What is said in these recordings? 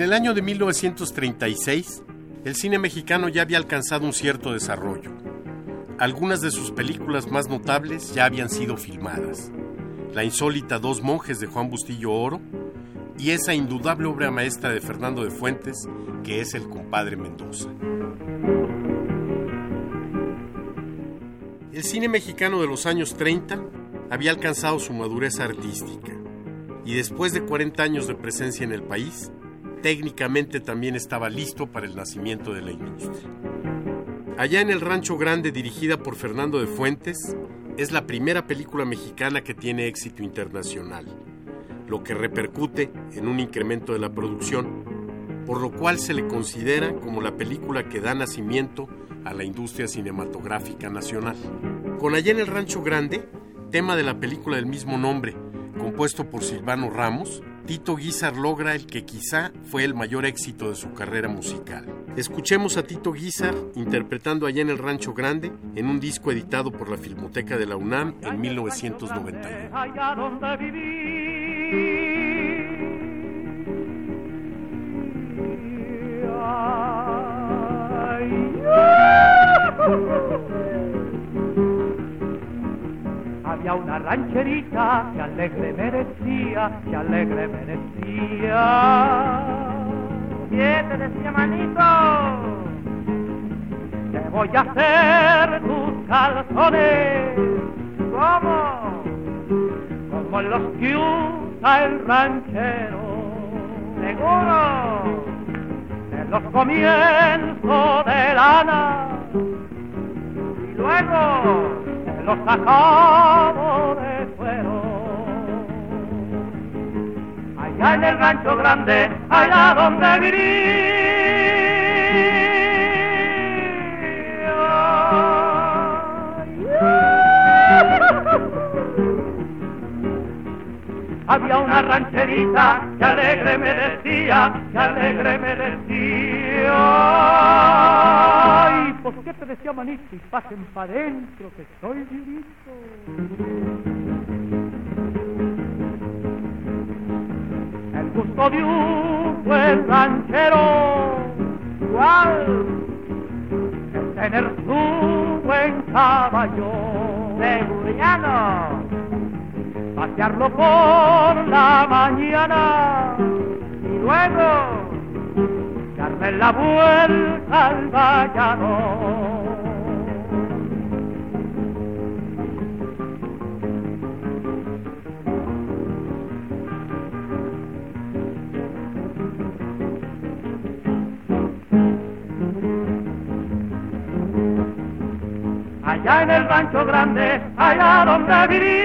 En el año de 1936, el cine mexicano ya había alcanzado un cierto desarrollo. Algunas de sus películas más notables ya habían sido filmadas. La insólita Dos monjes de Juan Bustillo Oro y esa indudable obra maestra de Fernando de Fuentes, que es El compadre Mendoza. El cine mexicano de los años 30 había alcanzado su madurez artística y después de 40 años de presencia en el país, técnicamente también estaba listo para el nacimiento de la industria. Allá en el Rancho Grande, dirigida por Fernando de Fuentes, es la primera película mexicana que tiene éxito internacional, lo que repercute en un incremento de la producción, por lo cual se le considera como la película que da nacimiento a la industria cinematográfica nacional. Con Allá en el Rancho Grande, tema de la película del mismo nombre, compuesto por Silvano Ramos, Tito Guizar logra el que quizá fue el mayor éxito de su carrera musical. Escuchemos a Tito Guizar interpretando allá en el Rancho Grande en un disco editado por la Filmoteca de la UNAM en 1991. Rancherita que alegre me decía, que alegre me decía. ¿Qué te decía, manito? Te voy a hacer tus calzones. ¿Cómo? Como los que usa el ranchero. Seguro. En los comienzos de lana. Y luego te los acabo Allá en el rancho grande, allá donde viví. Había una rancherita que alegre me decía, que alegre me decía. Ay, qué te decía manito, y pasen para adentro que estoy vivito. De un buen ranchero, igual es tener su buen caballo, seguriano pasearlo por la mañana y luego darle la vuelta al vallado. Allá en el rancho grande, allá donde vivía.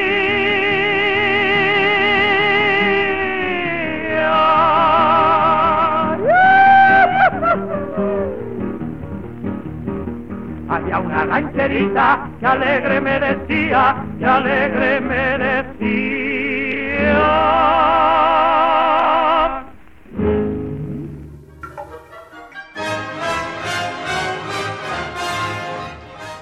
Había una rancherita que alegre me decía, que alegre me decía.